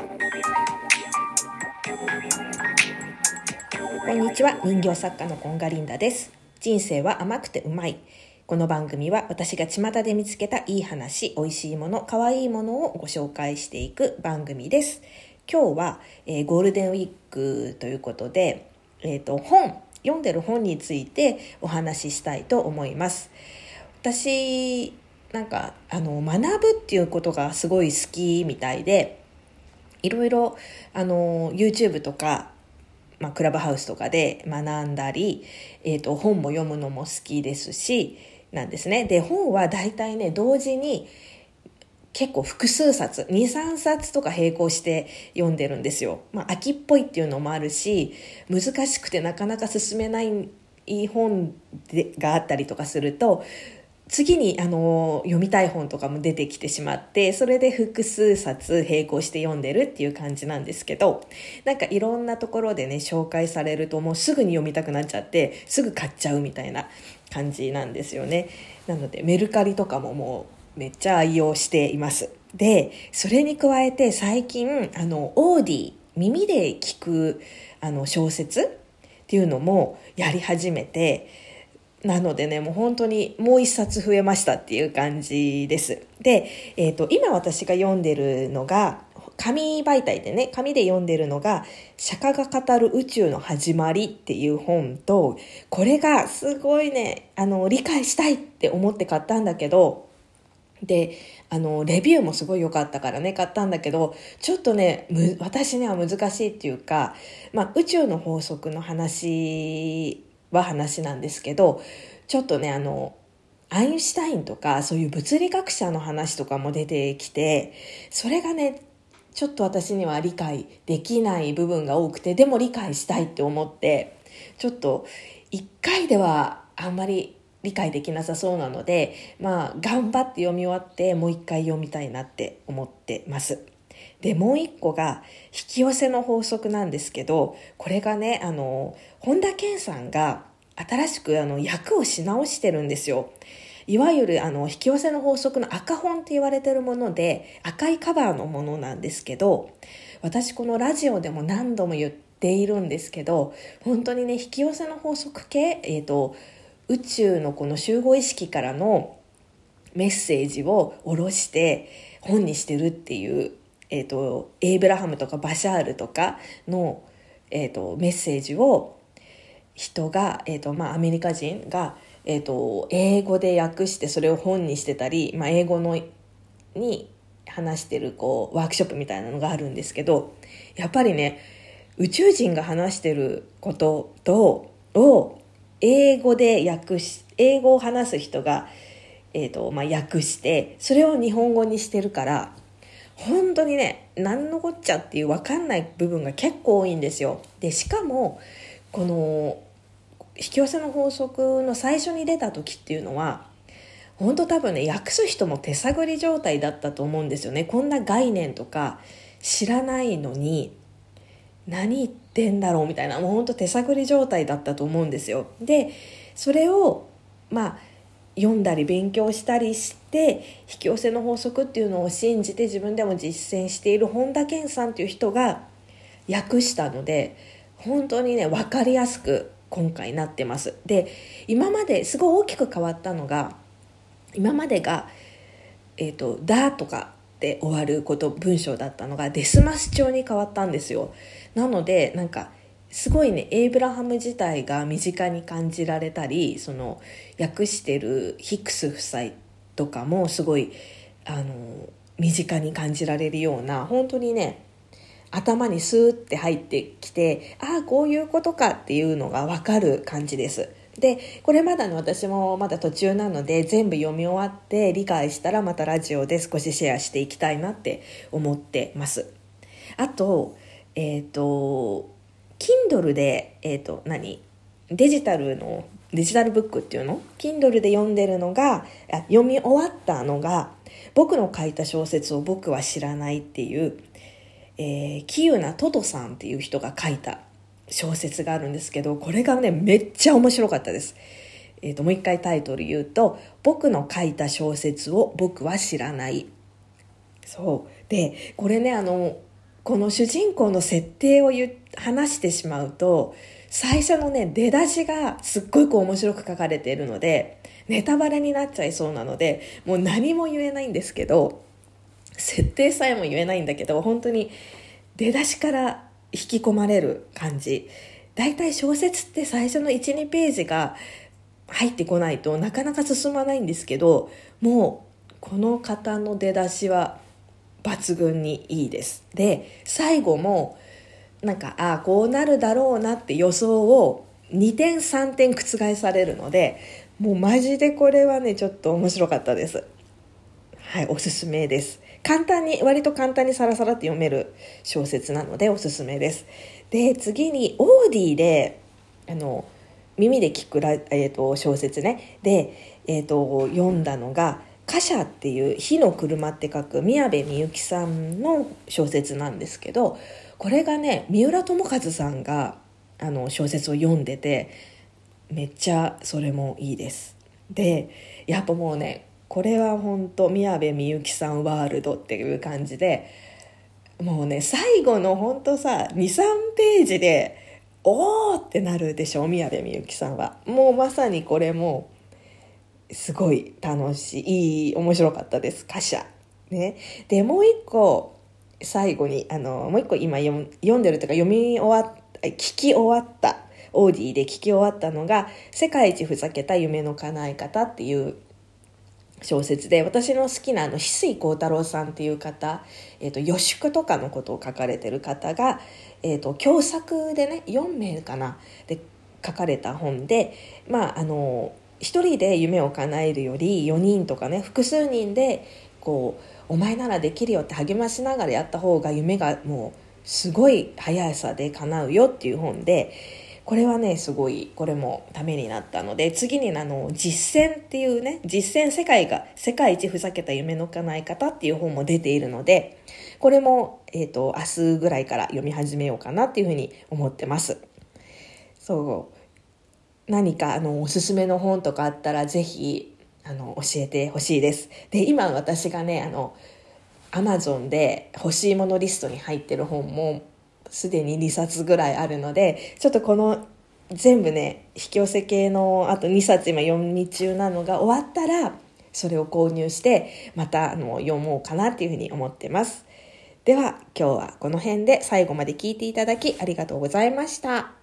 こんにちは。人形作家のコンガリンダです。人生は甘くてうまい。この番組は私が巷で見つけたいい話美味しいもの可愛いものをご紹介していく番組です。今日は、えー、ゴールデンウィークということで、えーと、本読んでる本についてお話ししたいと思います。私なんかあの学ぶっていうことがすごい好きみたいでいろいろあの YouTube とかまあ、クラブハウスとかで学んだり、えーと、本も読むのも好きですしなんですね。で本は大体ね同時に結構複数冊23冊とか並行して読んでるんですよ、まあ、秋っぽいっていうのもあるし難しくてなかなか進めない本でがあったりとかすると次にあの読みたい本とかも出てきてしまってそれで複数冊並行して読んでるっていう感じなんですけどなんかいろんなところでね紹介されるともうすぐに読みたくなっちゃってすぐ買っちゃうみたいな感じなんですよね。なのでメルカリとかももうめっちゃ愛用しています。でそれに加えて最近あのオーディ耳で聞くあの小説っていうのもやり始めてなのでね、もう本当にもう一冊増えましたっていう感じです。で、えっ、ー、と、今私が読んでるのが、紙媒体でね、紙で読んでるのが、釈迦が語る宇宙の始まりっていう本と、これがすごいね、あの、理解したいって思って買ったんだけど、で、あの、レビューもすごい良かったからね、買ったんだけど、ちょっとね、私には難しいっていうか、まあ、宇宙の法則の話は話なんですけどちょっとねあのアインシュタインとかそういう物理学者の話とかも出てきてそれがねちょっと私には理解できない部分が多くてでも理解したいって思ってちょっと1回ではあんまり理解できなさそうなのでまあ頑張って読み終わってもう一回読みたいなって思ってます。で、もう一個が引き寄せの法則なんですけど、これがね、あの、本田健さんが新しくあの役をし直してるんですよ。いわゆるあの引き寄せの法則の赤本って言われてるもので赤いカバーのものなんですけど私このラジオでも何度も言っているんですけど本当にね引き寄せの法則系、えーと、宇宙のこの集合意識からのメッセージを下ろして本にしてるっていうえーと、エイブラハムとかバシャールとかの、えーと、メッセージを人が、えーとまあ、アメリカ人が、えーと、英語で訳してそれを本にしてたり、まあ、英語のに話してるこうワークショップみたいなのがあるんですけどやっぱりね宇宙人が話してることとを英語で訳し英語を話す人が、えーとまあ、訳してそれを日本語にしてるから本当にね何のこっちゃっていう分かんない部分が結構多いんですよ。でしかもこの引き寄せの法則の最初に出た時っていうのは本当多分ね訳す人も手探り状態だったと思うんですよね。こんな概念とか知らないのに何言ってんだろうみたいなもう本当手探り状態だったと思うんですよ。でそれをまあ読んだり勉強したりして引き寄せの法則っていうのを信じて自分でも実践している本田健さんっていう人が訳したので本当にね分かりやすく今回なってます。で今まですごい大きく変わったのが今までが「えーと、だ」とかで終わること文章だったのがデスマス調に変わったんですよ。なのでなんかすごいねエイブラハム自体が身近に感じられたりその訳してるヒックス夫妻とかもすごいあの身近に感じられるような本当にね頭にスーって入ってきてああこういうことかっていうのが分かる感じです。でこれまだの私もまだ途中なので全部読み終わって理解したらまたラジオで少しシェアしていきたいなって思ってます。あとえっ、ー、と Kindle で、えっ、ー、と、何？デジタルの、デジタルブックっていうの ?Kindle で読んでるのが、読み終わったのが、僕の書いた小説を僕は知らないっていう、えー、キユナトトさんっていう人が書いた小説があるんですけど、これがね、めっちゃ面白かったです。えっ、ー、と、もう一回タイトル言うと、僕の書いた小説を僕は知らない。そう。で、これね、あの、この主人公の設定を話してしまうと最初のね出だしがすっごいこう面白く書かれているのでネタバレになっちゃいそうなのでもう何も言えないんですけど設定さえも言えないんだけど本当に出だしから引き込まれる感じ。大体小説って最初の12ページが入ってこないとなかなか進まないんですけどもうこの方の出だしは抜群にいいです。で最後もなんかああこうなるだろうなって予想を2点3点覆されるのでもうマジでこれはねちょっと面白かったです。はいおすすめです。簡単に割と簡単にサラサラって読める小説なのでおすすめです。で次にオーディであの耳で聞くラ、えーと、小説ね。で、えーと、読んだのが「貨車」っていう「火の車」って書く宮部みゆきさんの小説なんですけどこれがね三浦友和さんがあの小説を読んでてめっちゃそれもいいです。でやっぱもうねこれは本当宮部みゆきさんワールドっていう感じでもうね最後の本当さ23ページでおーってなるでしょ宮部みゆきさんは。もうまさにこれもすごい楽しいいい面白かったです歌詞ね。でもう一個最後にあのもう一個今読んでるというか読み終わっ聞き終わったオーディで聞き終わったのが「世界一ふざけた夢の叶え方」っていう小説で私の好きなあの翡翠幸太郎さんっていう方、えーと、予祝とかのことを書かれてる方が、えーと、共作でね4名かなで書かれた本でまああの1人で夢を叶えるより4人とかね複数人でこうお前ならできるよって励ましながらやった方が夢がもうすごい速さで叶うよっていう本でこれはねすごいこれもためになったので次にあの実践っていうね実践世界が世界一ふざけた夢の叶え方っていう本も出ているのでこれも、えーと、明日ぐらいから読み始めようかなっていうふうに思ってます。そう。何かあのおすすめの本とかあったらぜひあの教えてほしいですで今私がねあのアマゾンで欲しいものリストに入ってる本もすでに2冊ぐらいあるのでちょっとこの全部ね引き寄せ系のあと2冊今読み中なのが終わったらそれを購入してまたあの読もうかなっていうふうに思ってますでは今日はこの辺で最後まで聞いていただきありがとうございました。